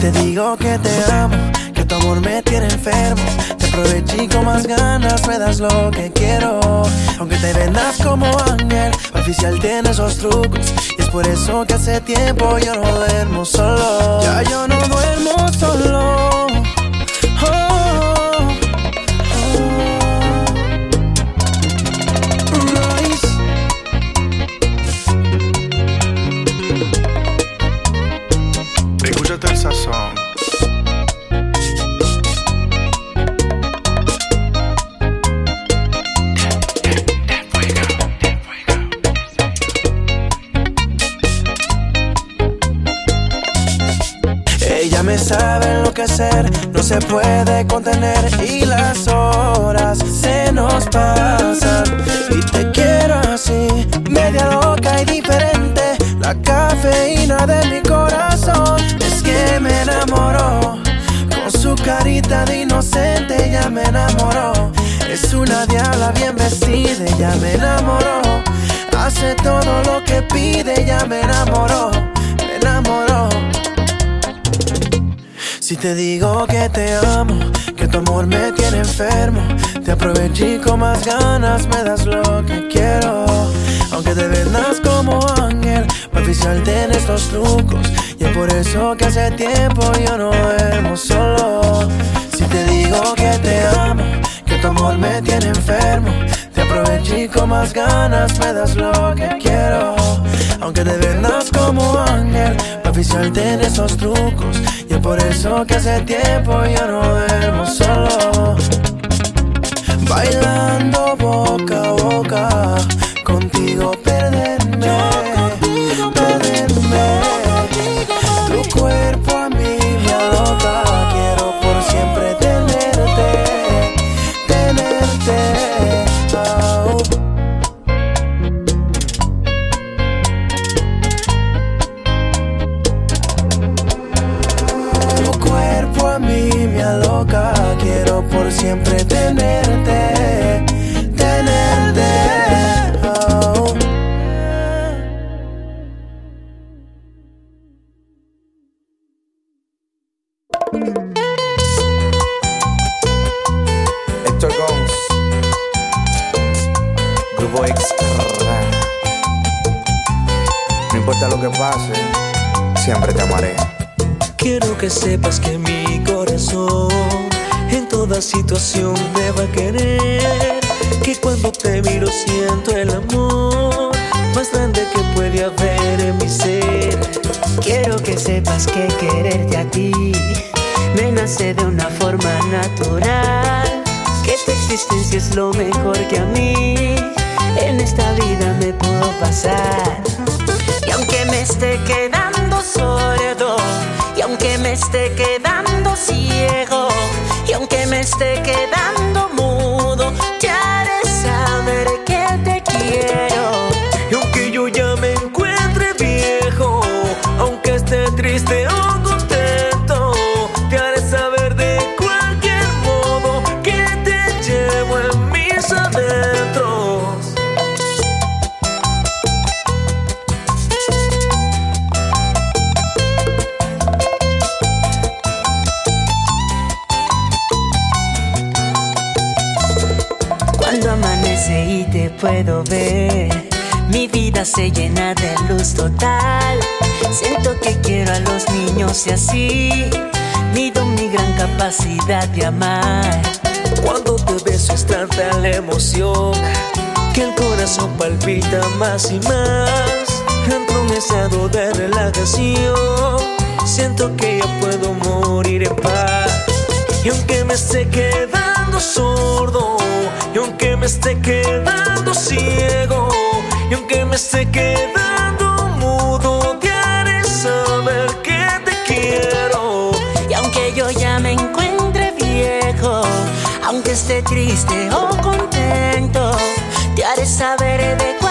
Te digo que te amo, que tu amor me tiene enfermo, te aproveché con más ganas, me das lo que quiero. Aunque te vendas como ángel, oficial tiene esos trucos. Y es por eso que hace tiempo yo no duermo solo. Ya yo no duermo solo. Sabe enloquecer, no se puede contener y las horas se nos pasan. Y te quiero así, media loca y diferente, la cafeína de mi corazón. Es que me enamoró, con su carita de inocente ya me enamoró. Es una diabla bien vestida, ya me enamoró. Hace todo lo que pide, ya me enamoró, me enamoró. Te digo que te amo, que tu amor me tiene enfermo, te aproveché con más ganas, me das lo que quiero. Aunque te vendas como ángel, para oficial tienes los trucos. Y es por eso que hace tiempo yo no duermo solo. Si te digo que te amo, que tu amor me tiene enfermo, te aproveché con más ganas, me das lo que quiero. Aunque te vendas como ángel, pa' oficial tiene esos trucos. Por eso que hace tiempo yo no duermo solo. Bailando boca a boca, contigo que sepas que mi corazón en toda situación me va a querer. Que cuando te miro siento el amor más grande que puede haber en mi ser. Quiero que sepas que quererte a ti me nace de una forma natural. Que tu existencia es lo mejor que a mí en esta vida me puedo pasar. Y aunque me esté quedando sordo, y aunque me esté quedando ciego, y aunque me esté quedando se llena de luz total. Siento que quiero a los niños y así mido mi gran capacidad de amar. Cuando te beso es tanta la emoción que el corazón palpita más y más. Entro en un estado de relajación, siento que ya puedo morir en paz. Y aunque me esté quedando sordo, y aunque me esté quedando ciego, me esté quedando mudo, te haré saber que te quiero. Y aunque yo ya me encuentre viejo, aunque esté triste o contento, te haré saber de cuándo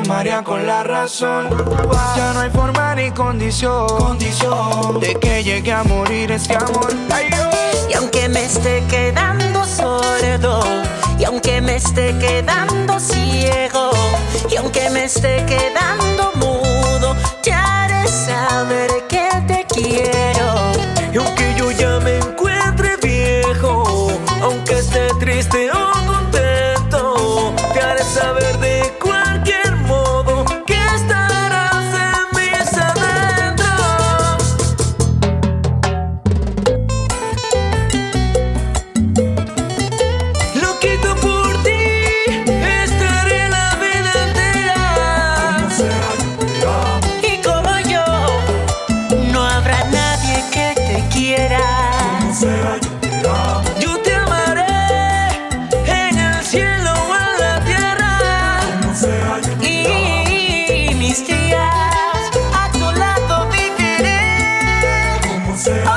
María, con la razón. Ya no hay forma ni condición, de que llegue a morir este amor. Y aunque me esté quedando sordo, y aunque me esté quedando ciego, y aunque me esté quedando mudo Oh.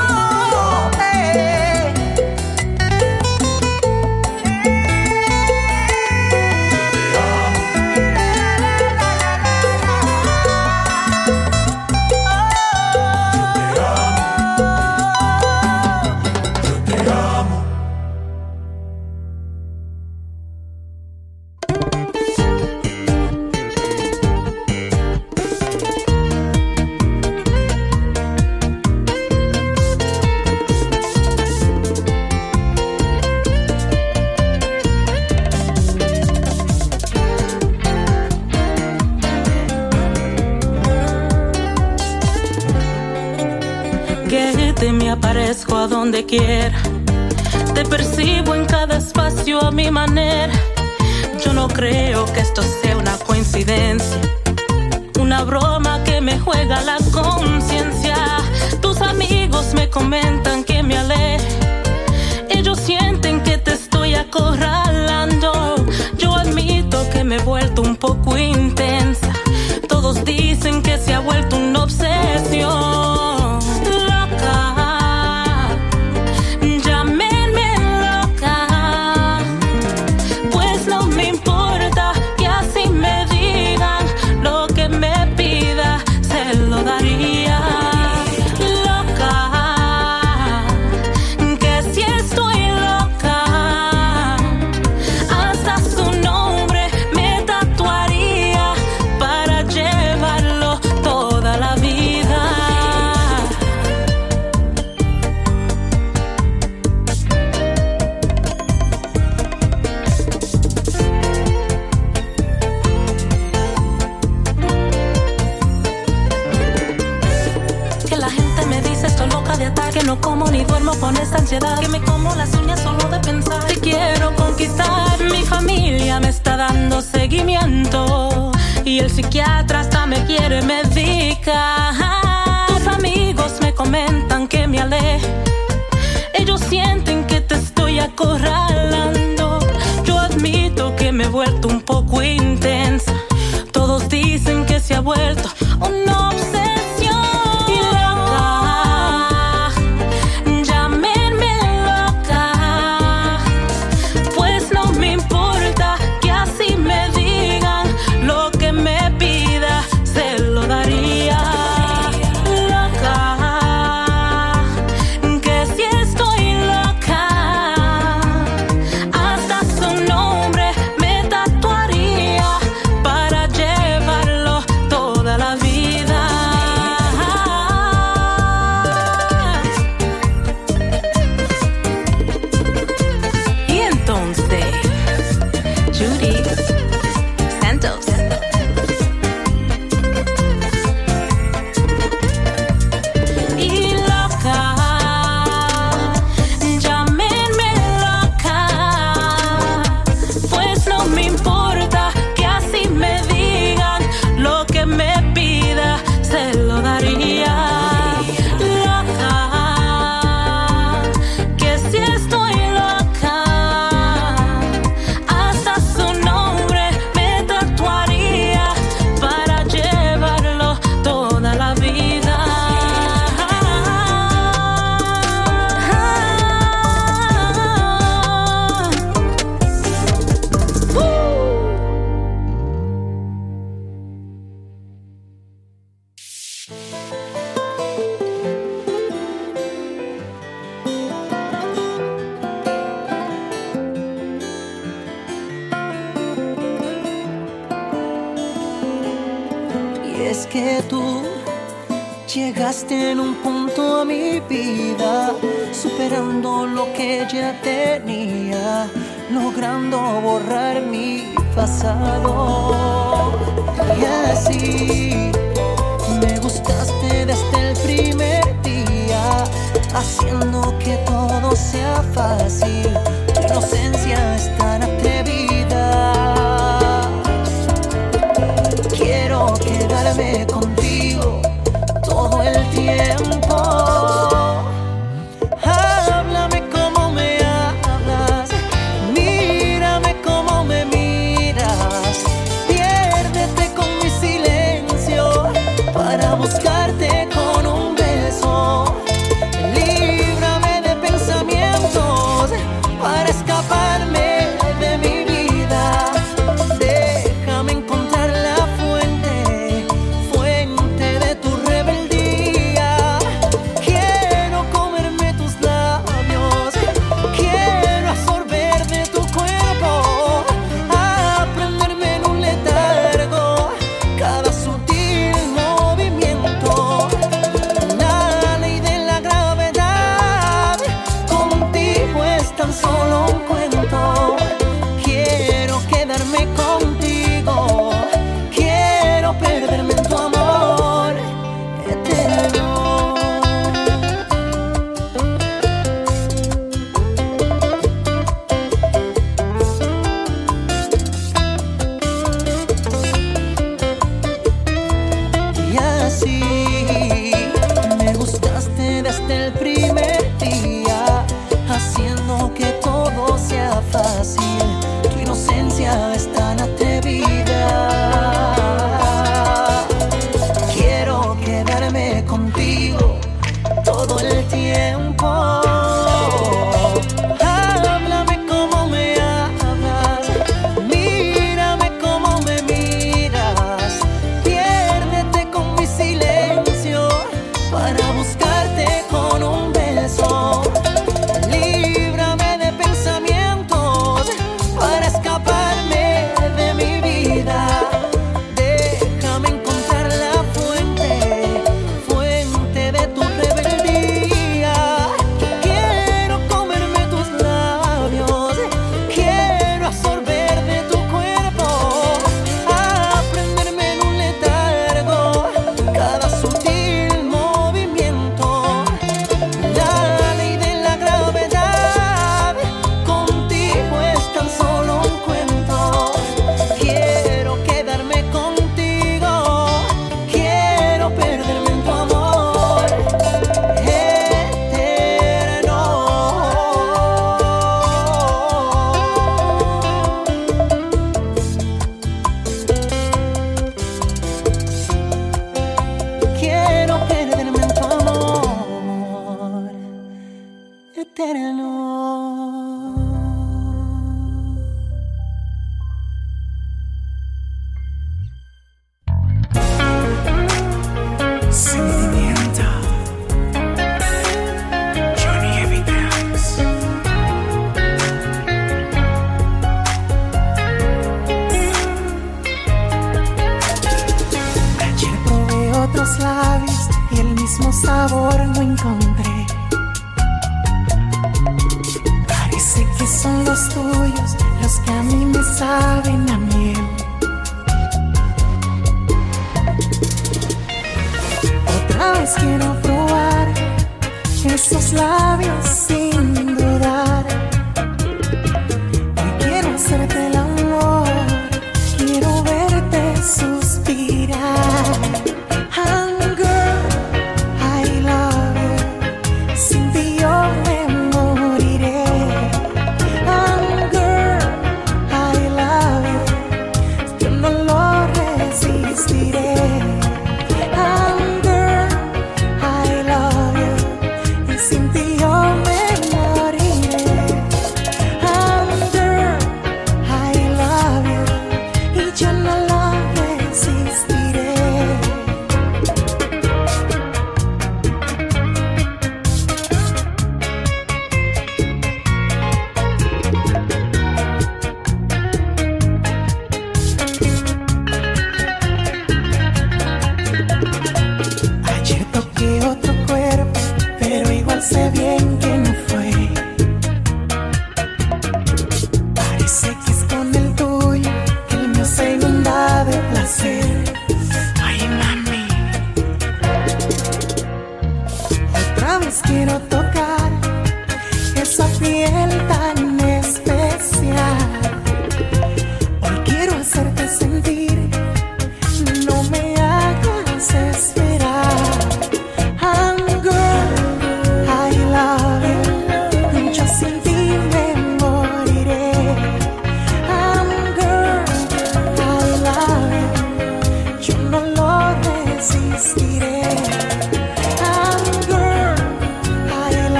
donde quiera. Te percibo en cada espacio a mi manera. Yo no creo que esto sea una coincidencia. Una broma que me juega la conciencia. Tus amigos me comentan que me aleje. Ellos sienten que te estoy acorralando. Yo admito que me he vuelto un poco intensa. Todos dicen que se ha vuelto un obsesivo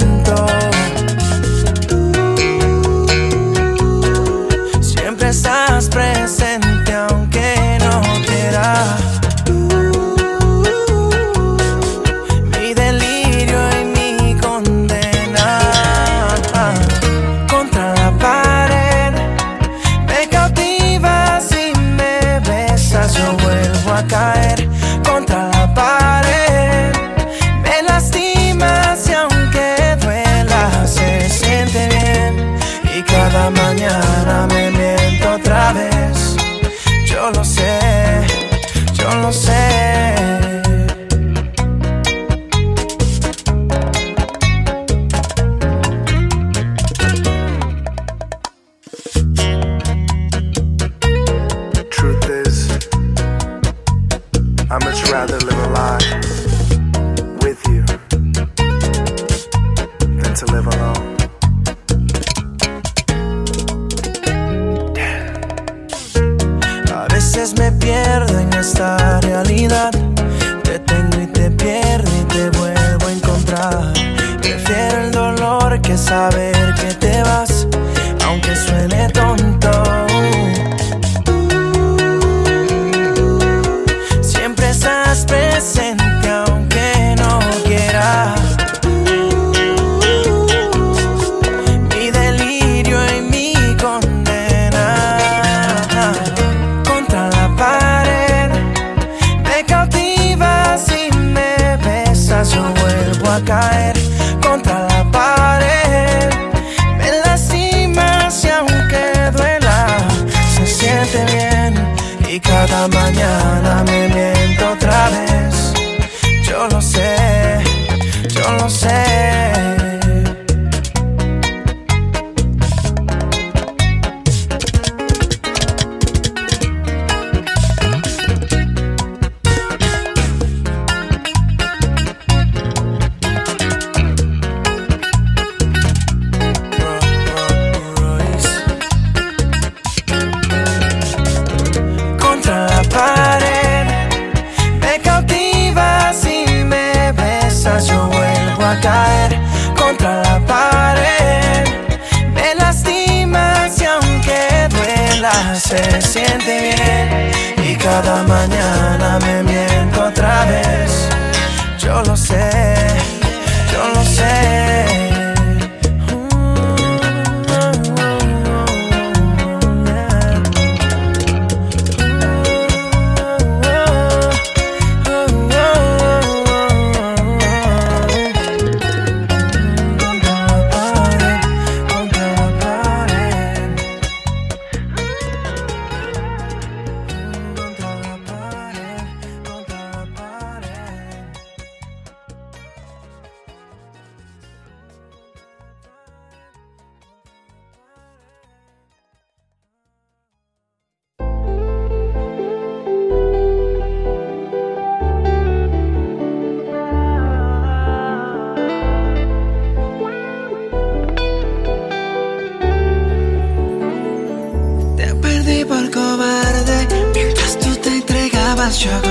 Vi tu fantasma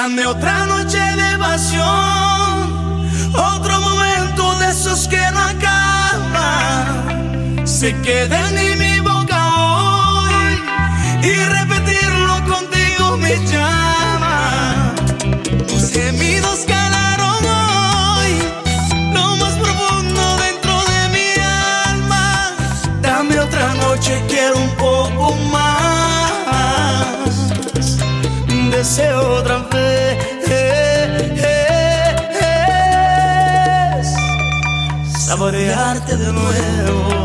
Dame otra noche de pasión, otro momento de esos que no acaban. Se queda en mi boca hoy y repetirlo contigo me llama. Tus gemidos calaron hoy, lo más profundo dentro de mi alma. Dame otra noche, quiero un poco más. Deseo otra crearte de nuevo.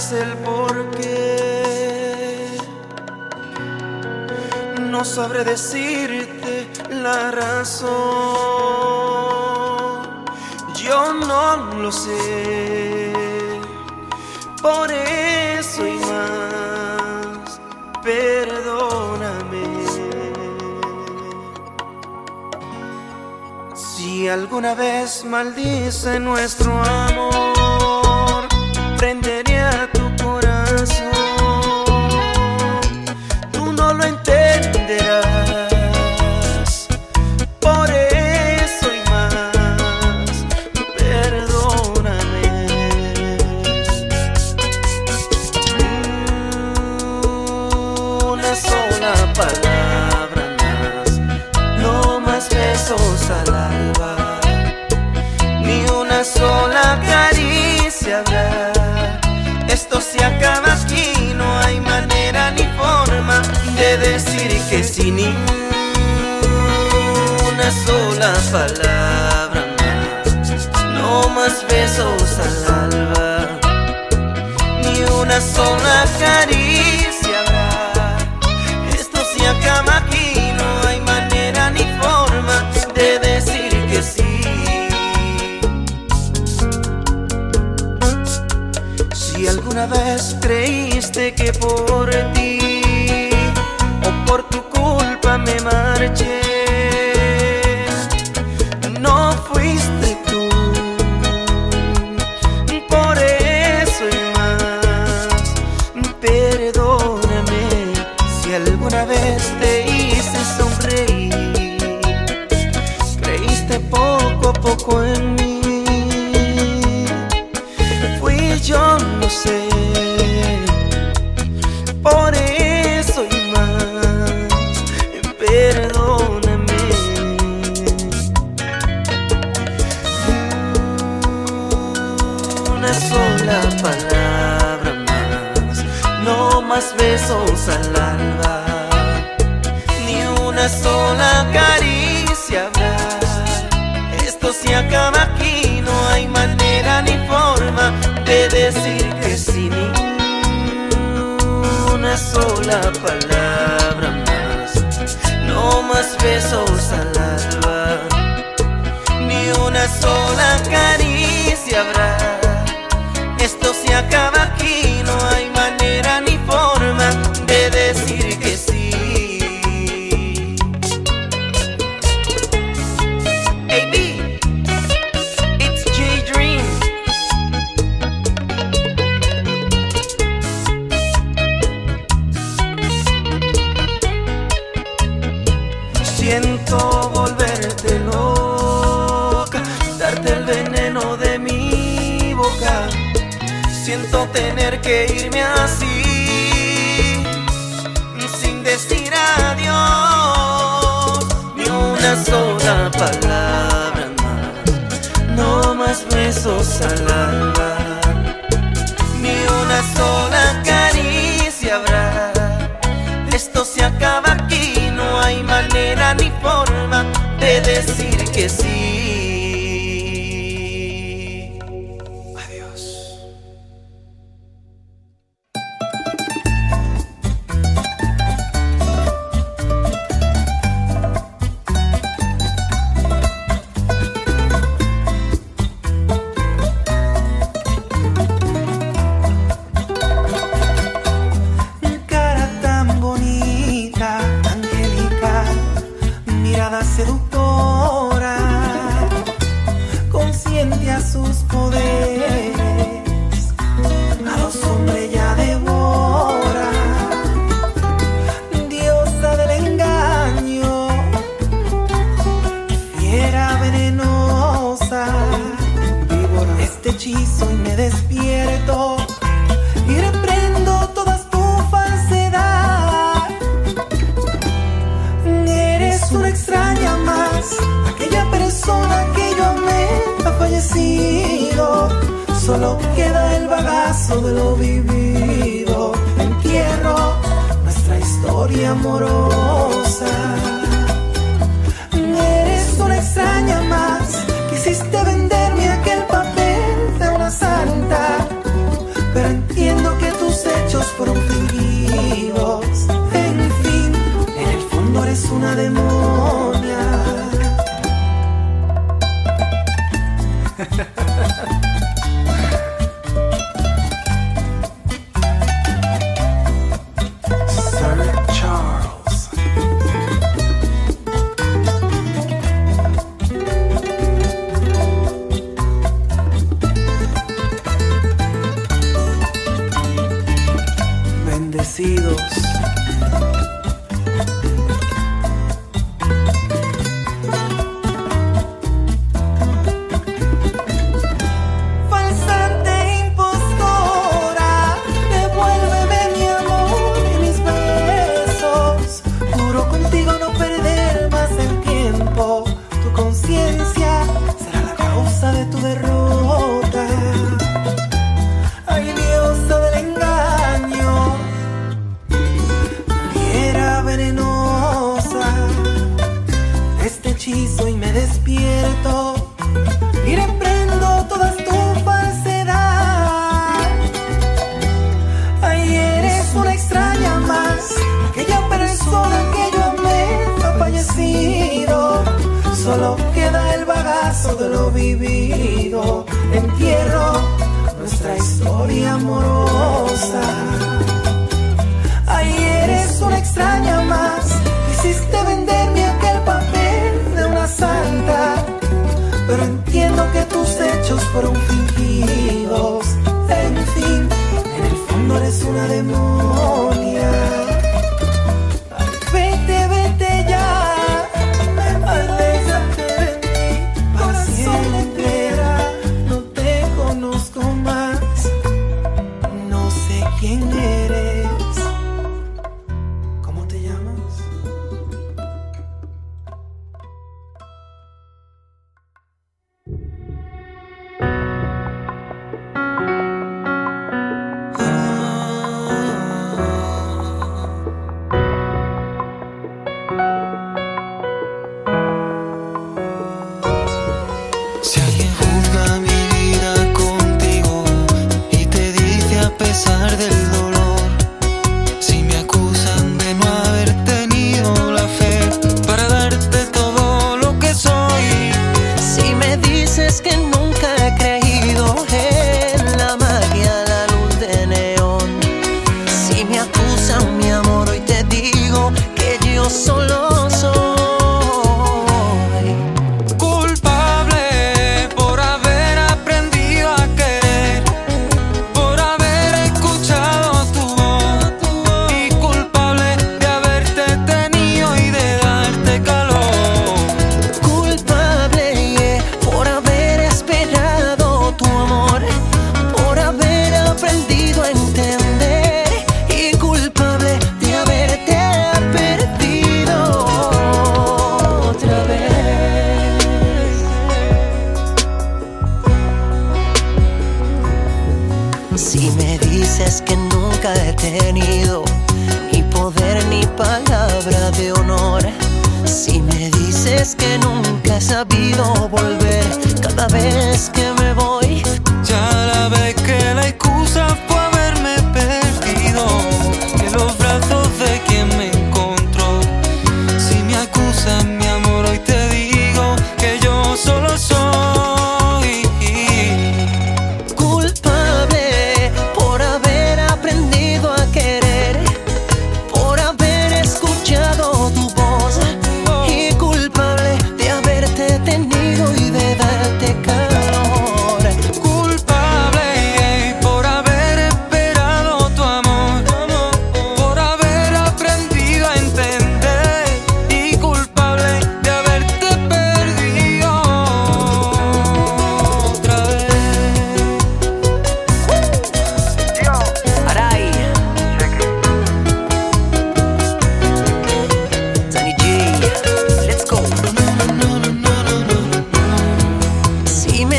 sabrás el porqué. No sabré decirte la razón. Yo no lo sé. Por eso y más, perdóname. Si alguna vez maldice nuestro amor. decir que sin ni una sola palabra más, no más besos al alba, ni una sola caricia habrá. Esto se acaba aquí, no hay manera ni forma de decir que sí. Si alguna vez creíste que por ti 말했지. una palabra. tener que irme así, sin decir adiós, ni una sola palabra más, no más besos al alma, ni una sola caricia habrá. Esto se acaba aquí, no hay manera ni forma de decir que sí. historia amorosa. Ay, eres una extraña.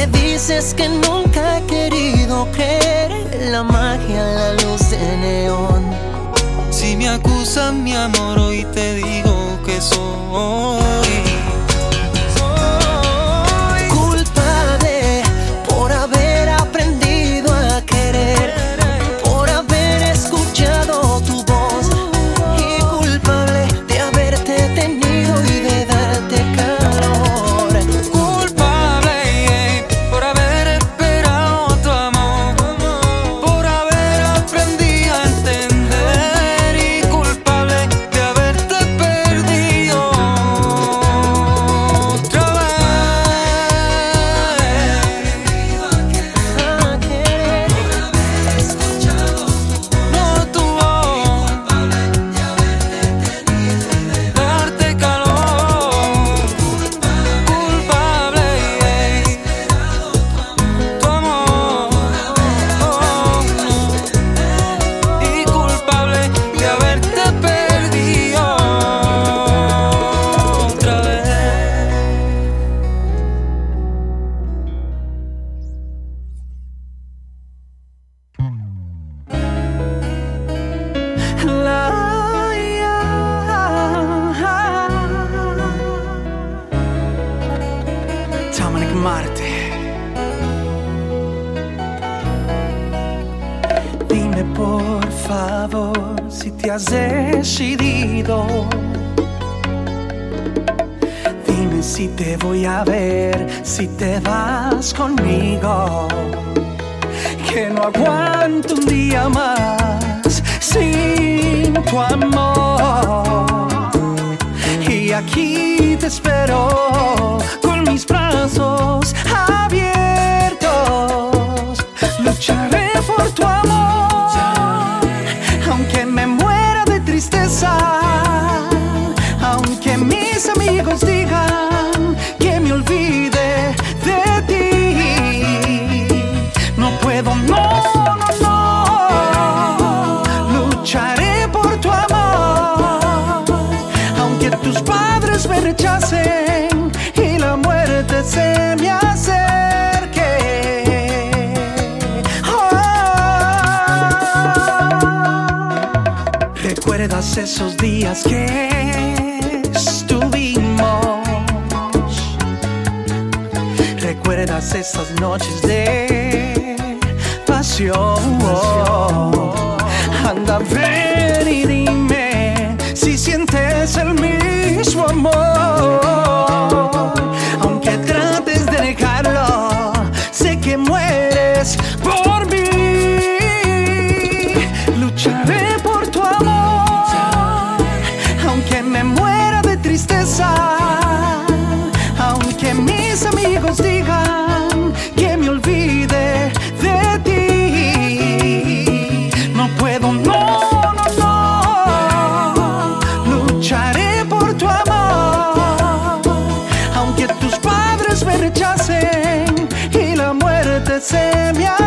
Me dices que nunca he querido creer la magia, la luz de neón. Si me acusan mi amor hoy te digo que soy muerte se me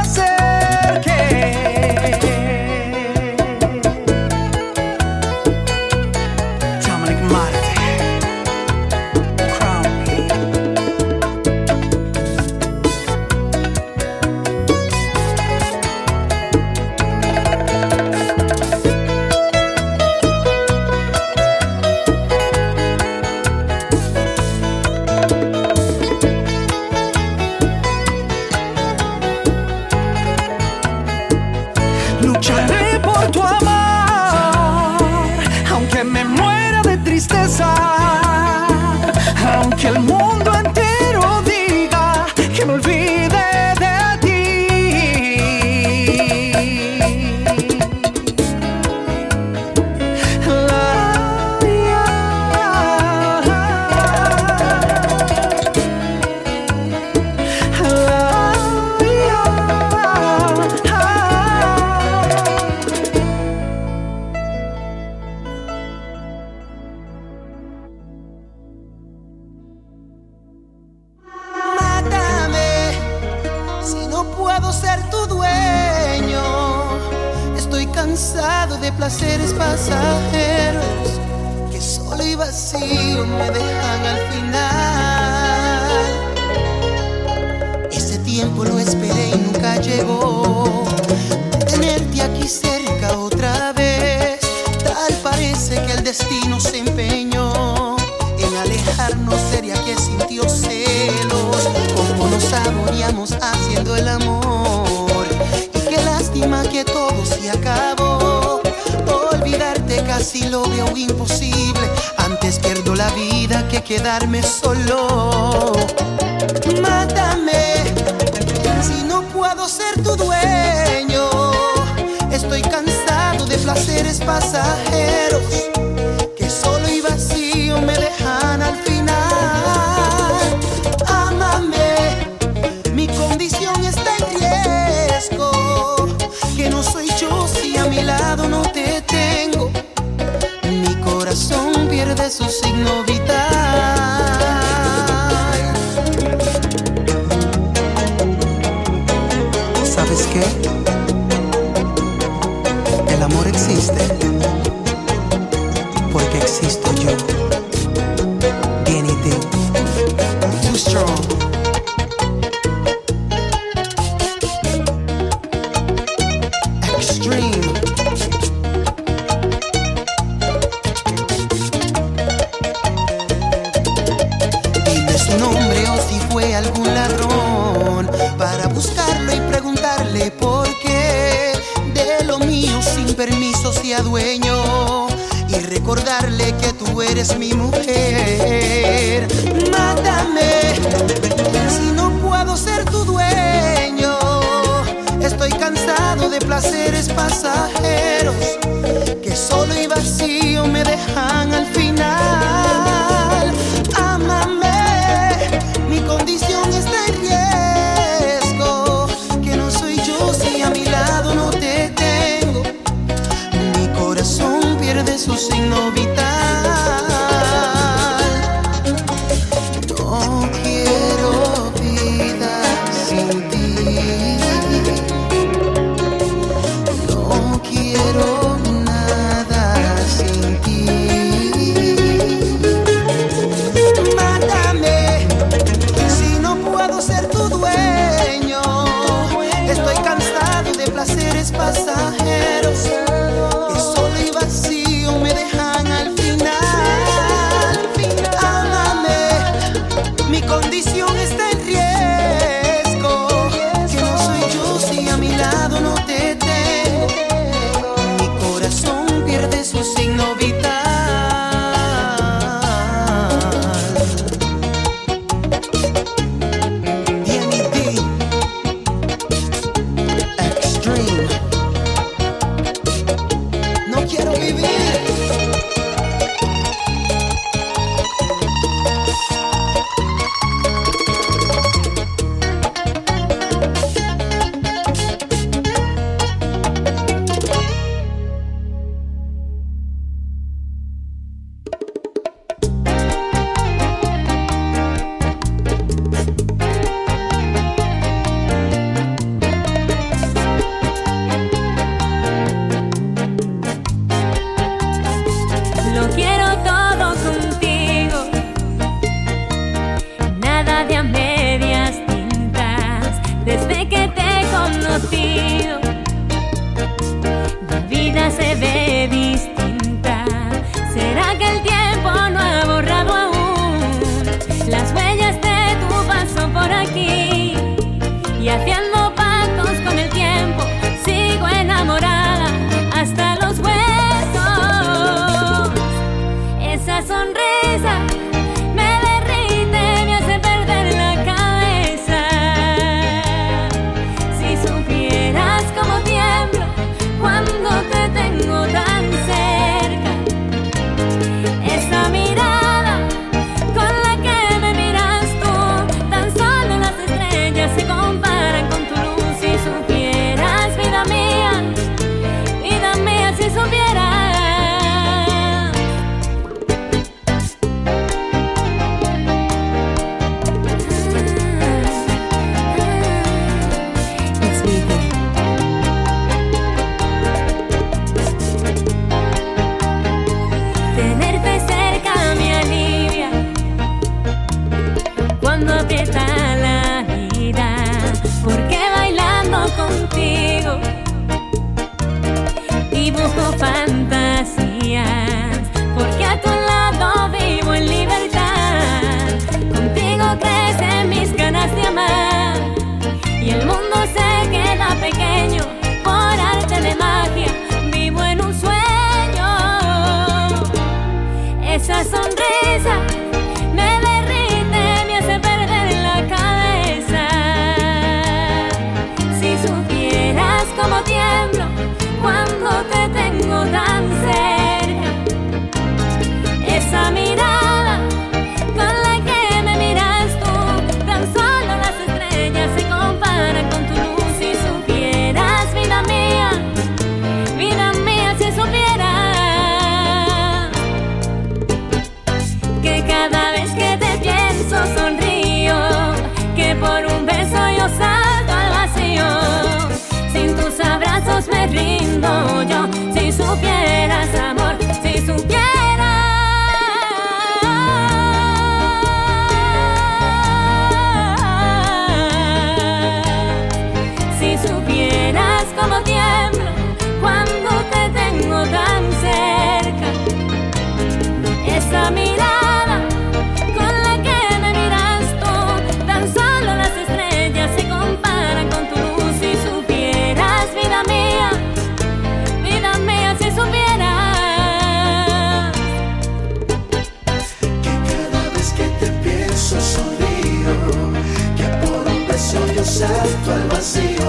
salto al vacío.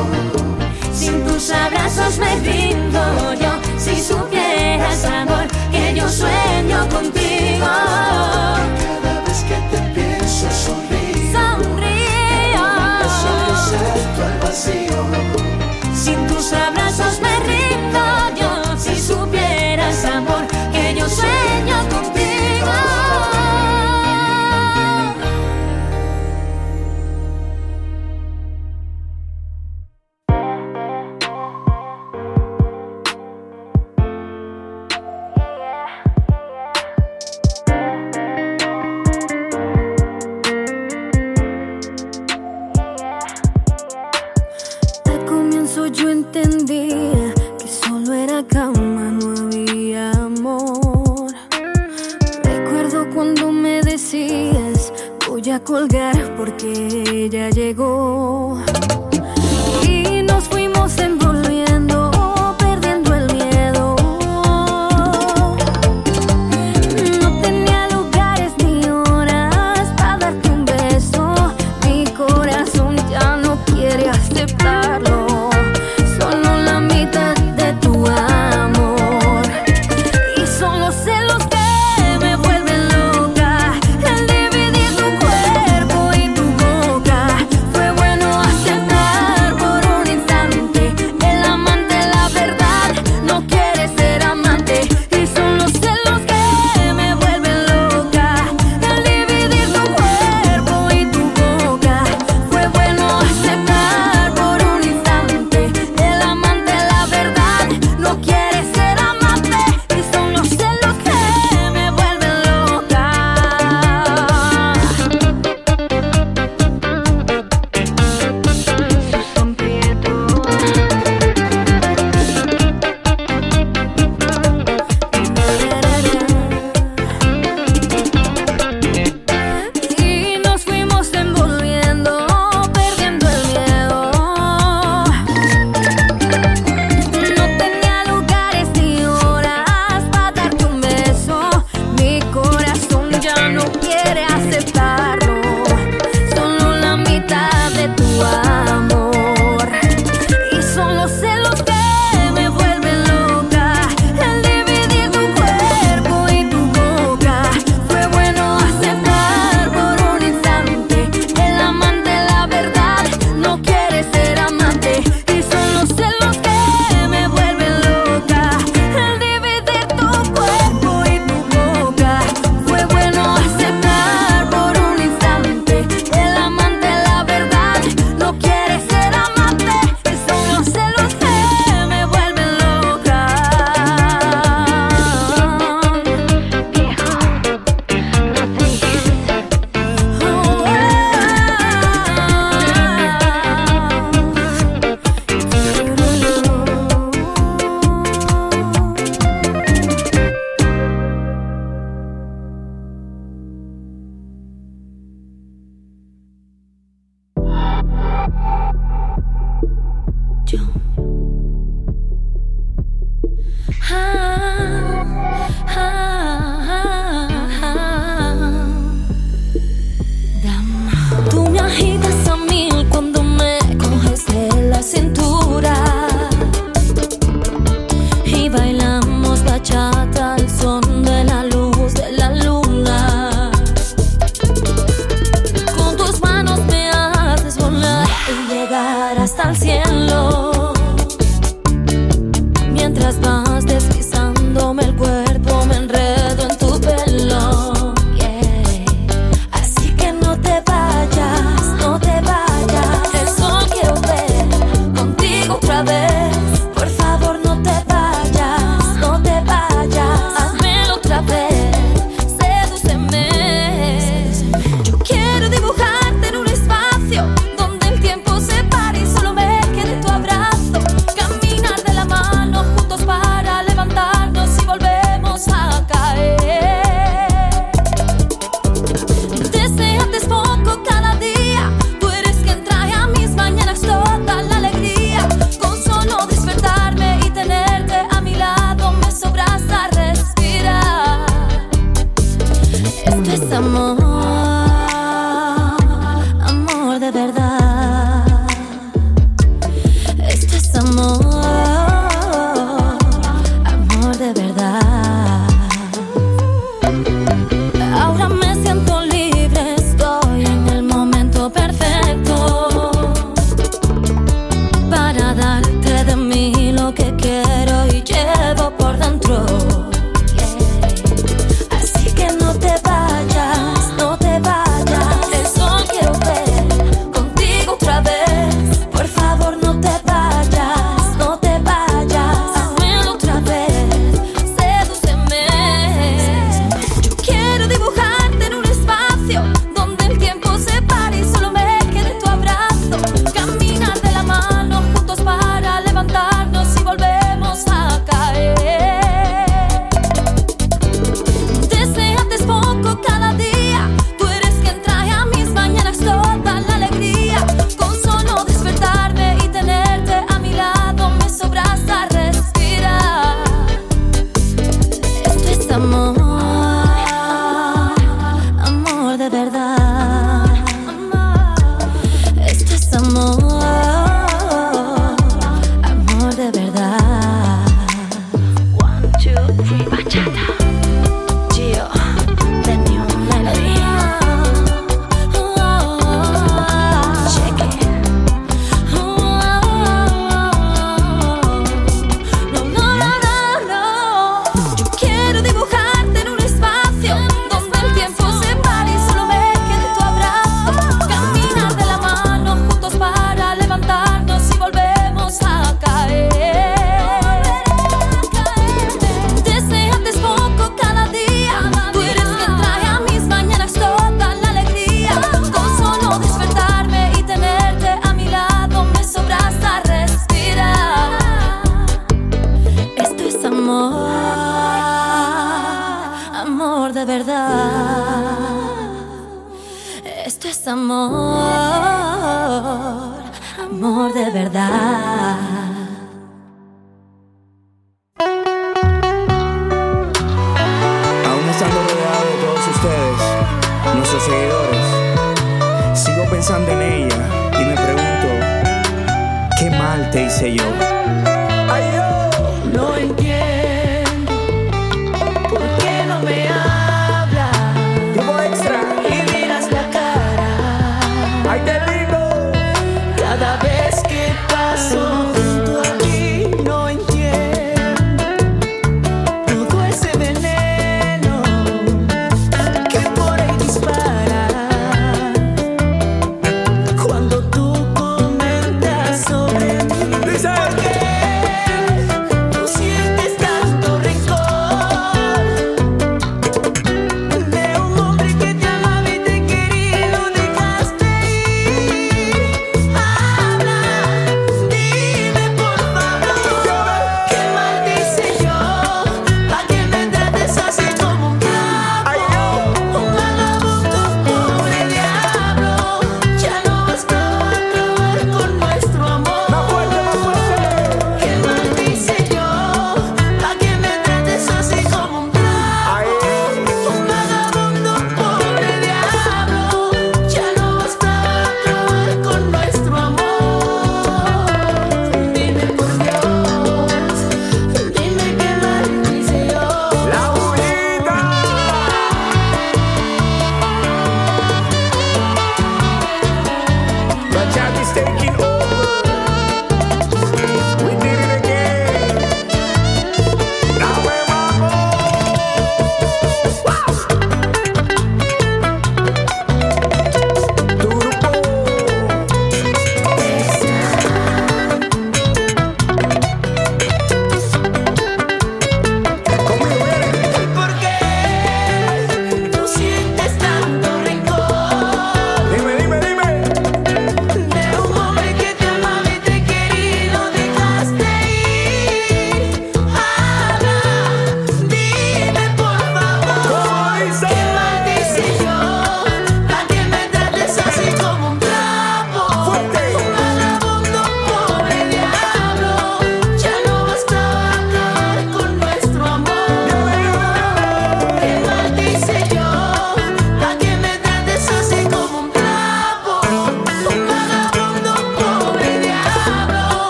Sin tus abrazos me rindo yo, si supieras amor que yo sueño contigo. Cada vez que te pienso sonrío, sonrío. Cuando salto al vacío.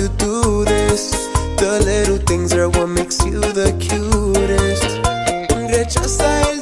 to do this. The little things are what makes you the cutest. Rechaza el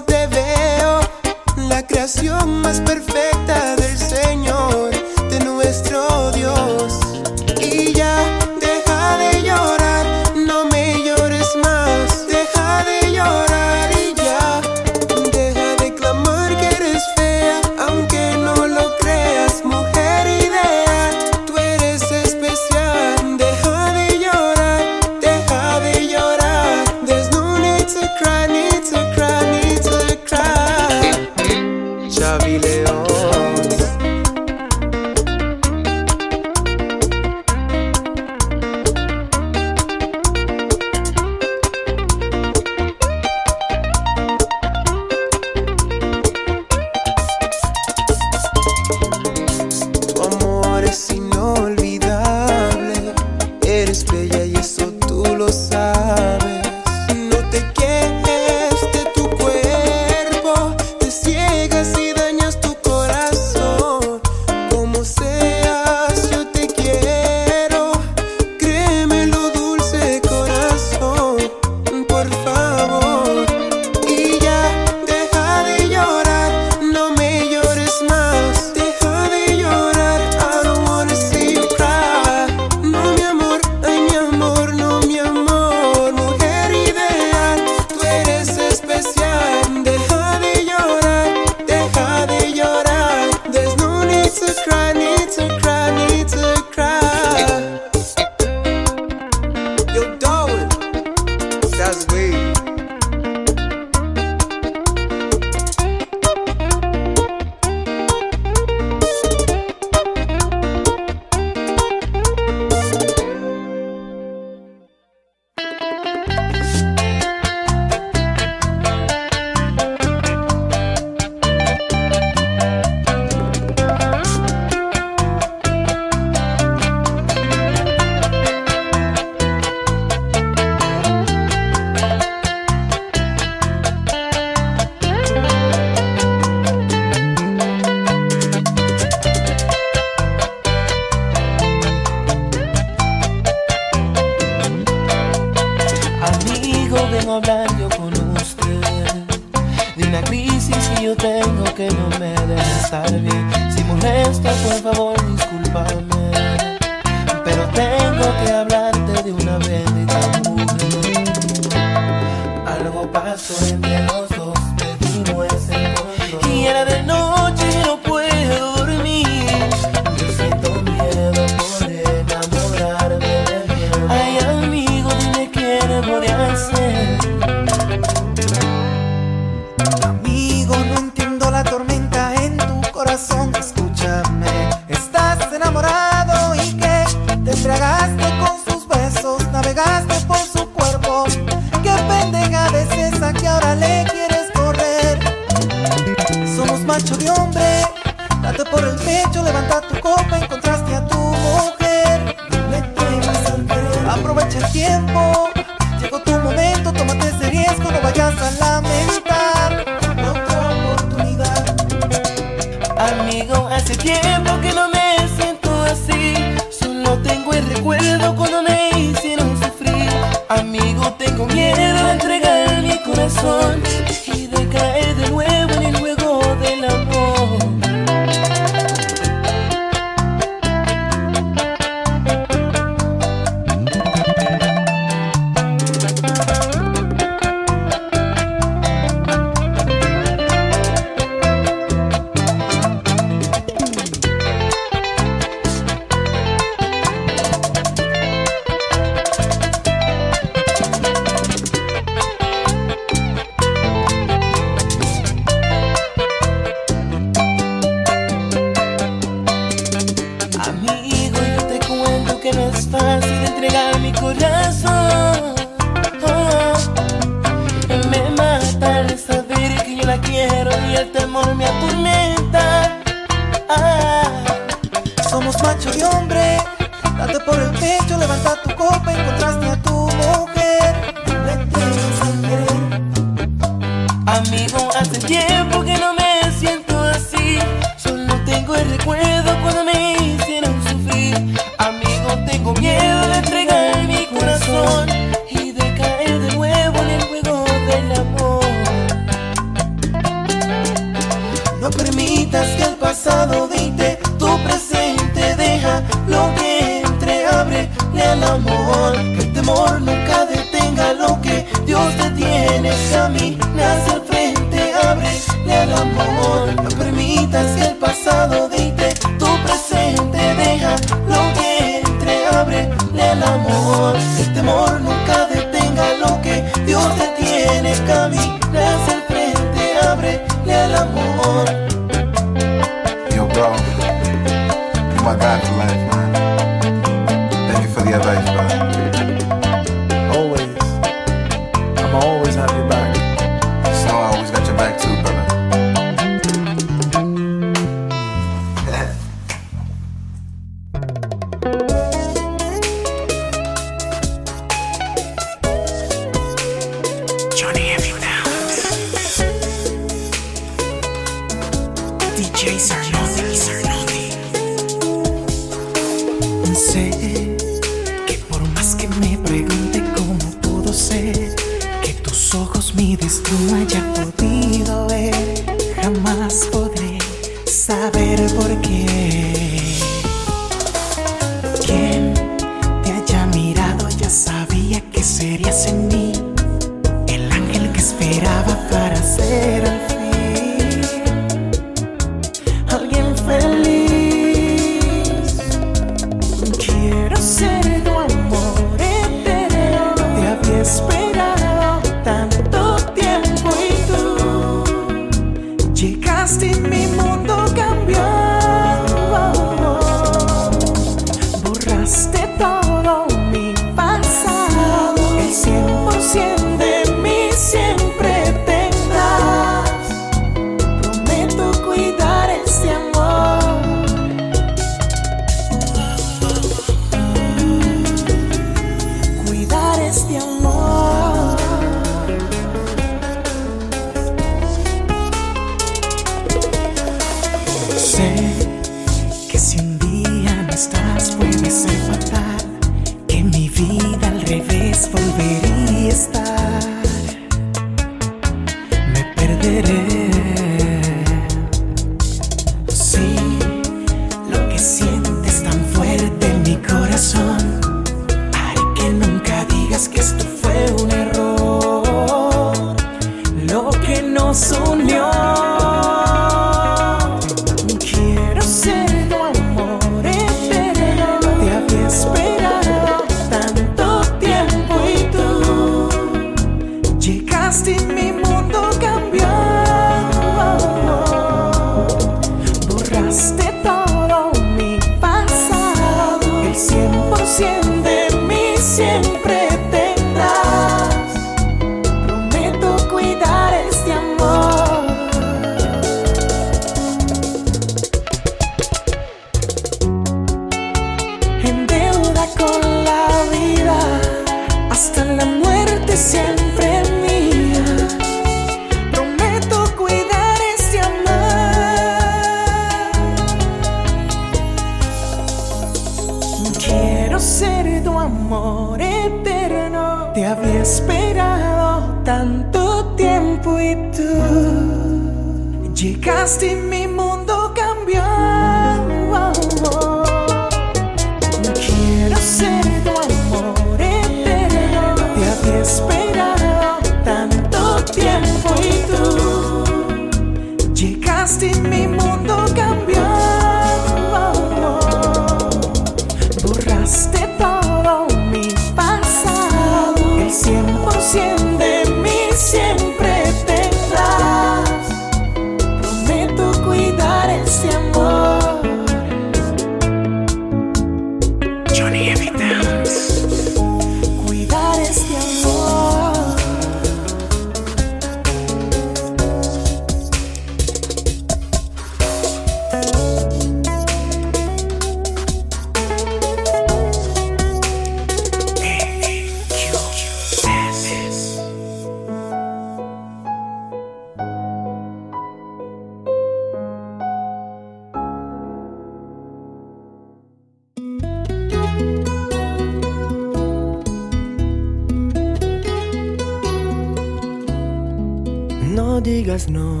digas no.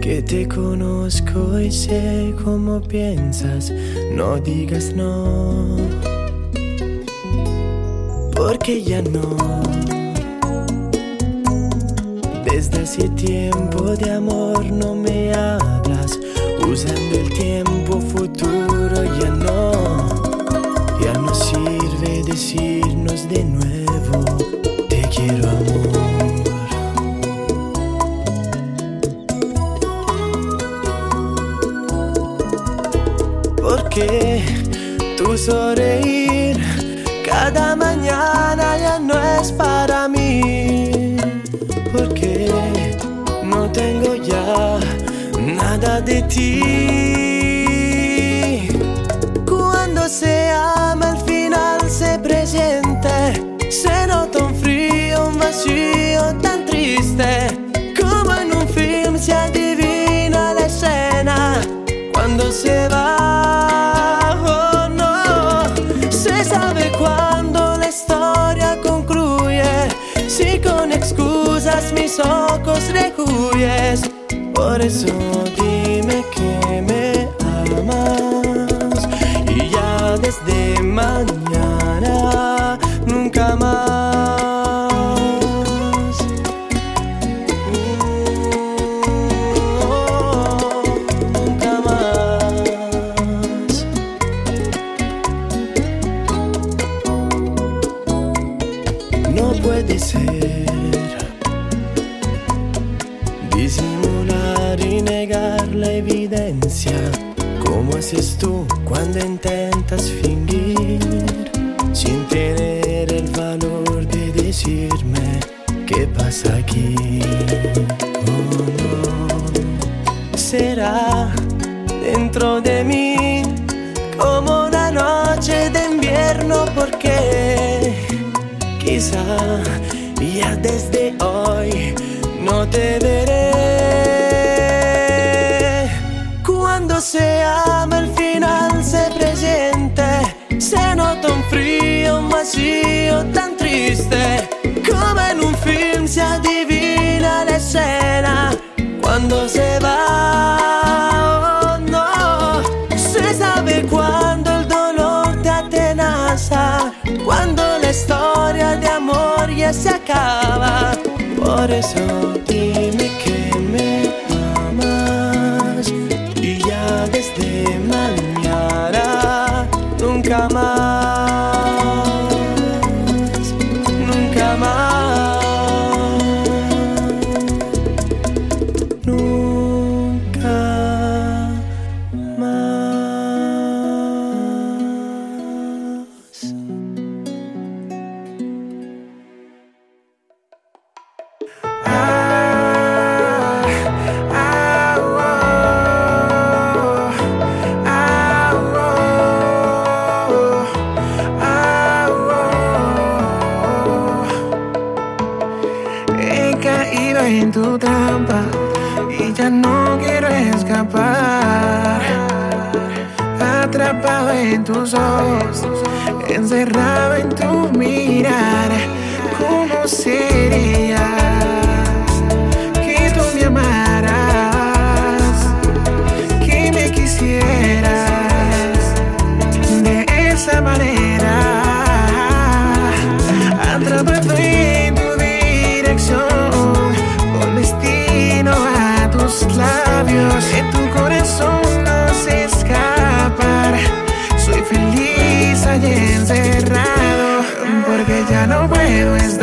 Que te conozco y sé cómo piensas, no digas no. Porque ya no. Desde hace tiempo de amor no me hablas, usando el tiempo futuro ya no. Ya no sirve decirnos de nuevo ti. Cuando se ama al final se presenta, se nota un frío, un vacío tan triste, come in un film si adivina la scena quando se va. Oh no, se sabe cuando la historia concluye, si con excusas mis ojos recuyes, por eso. Te so en tus ojos, encerrado en tu mirar, ¿cómo sería? feelings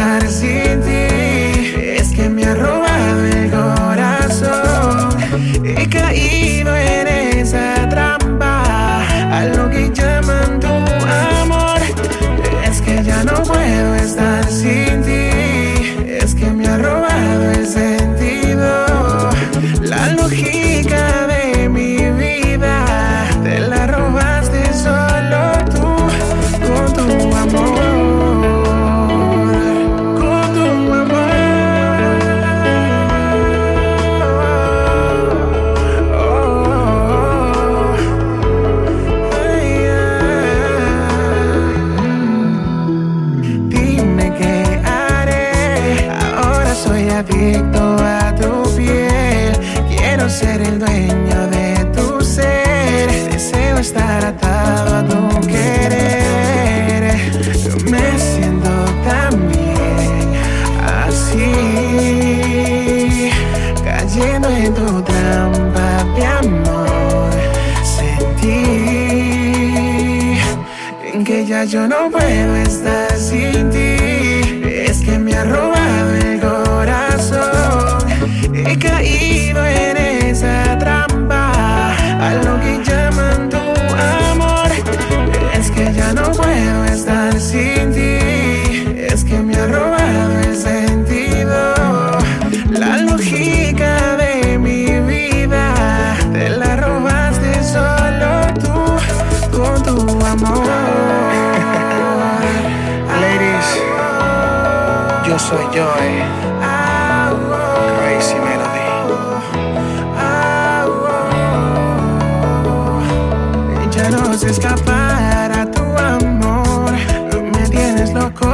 soy yo, eh. Crazy Melody. Ella no se escapar a tu amor. Me tienes loco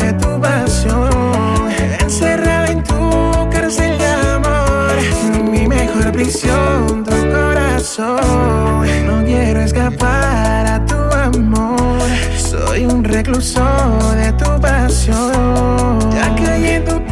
de tu pasión. Encerrado en tu cárcel de amor. Mi mejor prisión, tu corazón. No quiero escapar a tu amor. Soy un recluso de traicionó. Ya cayendo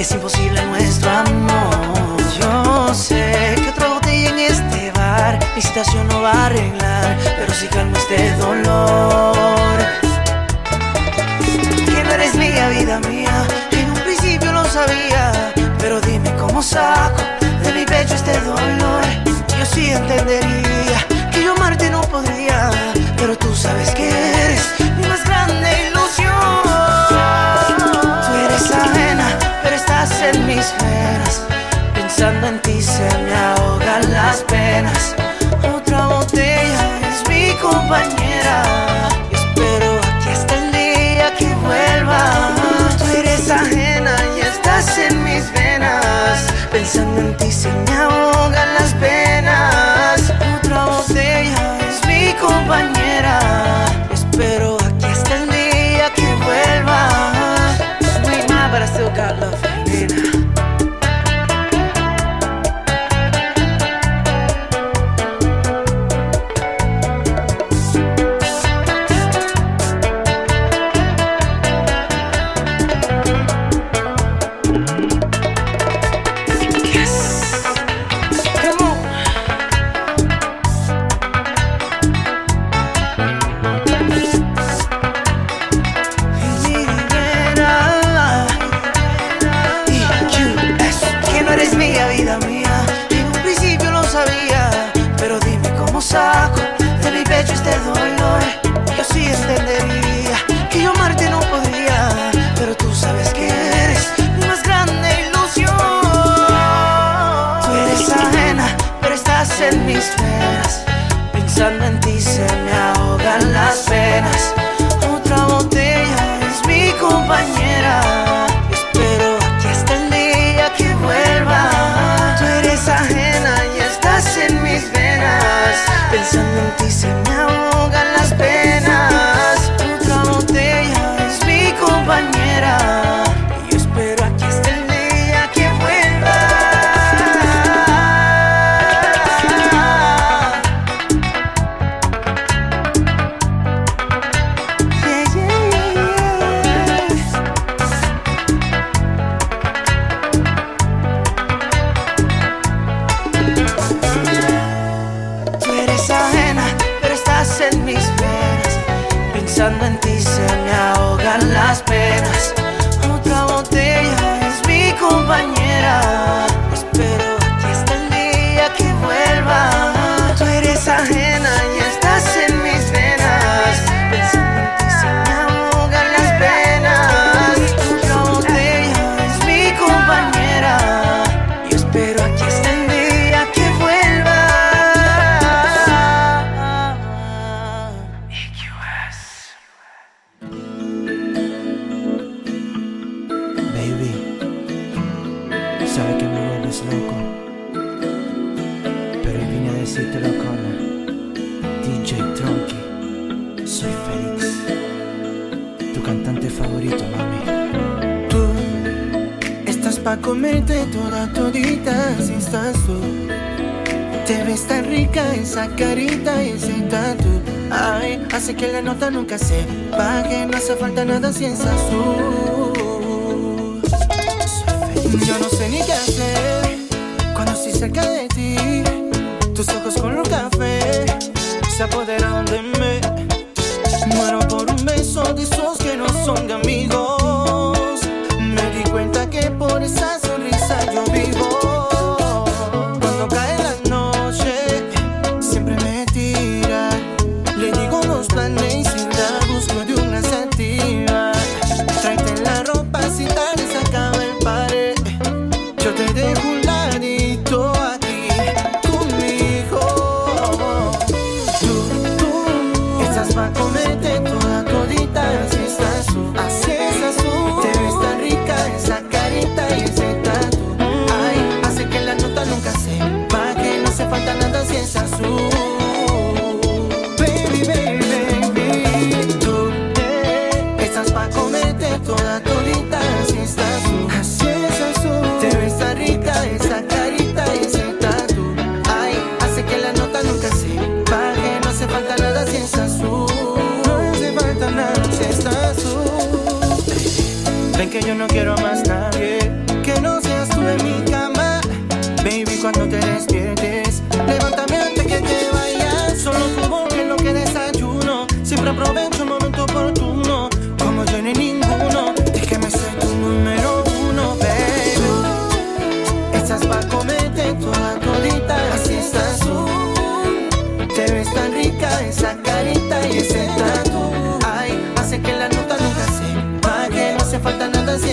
que es imposible nuestro amor. Yo sé que otra botella en este bar mi situación no va a arreglar, pero si sí calma este dolor. Que no eres mía, vida mía, en un principio lo sabía, pero dime cómo saco de mi pecho este dolor. Yo sí entendería. Otra botella es mi compañera. Y espero que hasta el día que vuelva. Tú eres ajena y estás en mis venas. Pensando en ti. comerte toda todita si estás tú. Te ves tan rica esa carita y ese tatu. Ay, hace que la nota nunca se baje, no hace falta nada si estás tú. Yo no sé ni qué hacer cuando estoy cerca de ti. Tus ojos color café se apoderaron de mí yo no quiero más nadie. Que no seas tú en mi cama, baby, cuando te des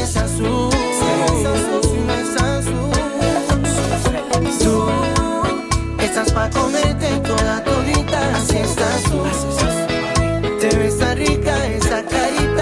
es azul. Pa' comerte toda todita, así estás tú. Te ves tan rica esa carita.